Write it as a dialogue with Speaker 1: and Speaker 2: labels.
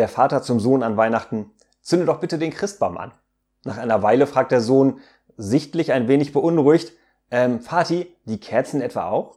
Speaker 1: Der Vater zum Sohn an Weihnachten, zünde doch bitte den Christbaum an. Nach einer Weile fragt der Sohn, sichtlich ein wenig beunruhigt, ähm, Vati, die Kerzen etwa auch?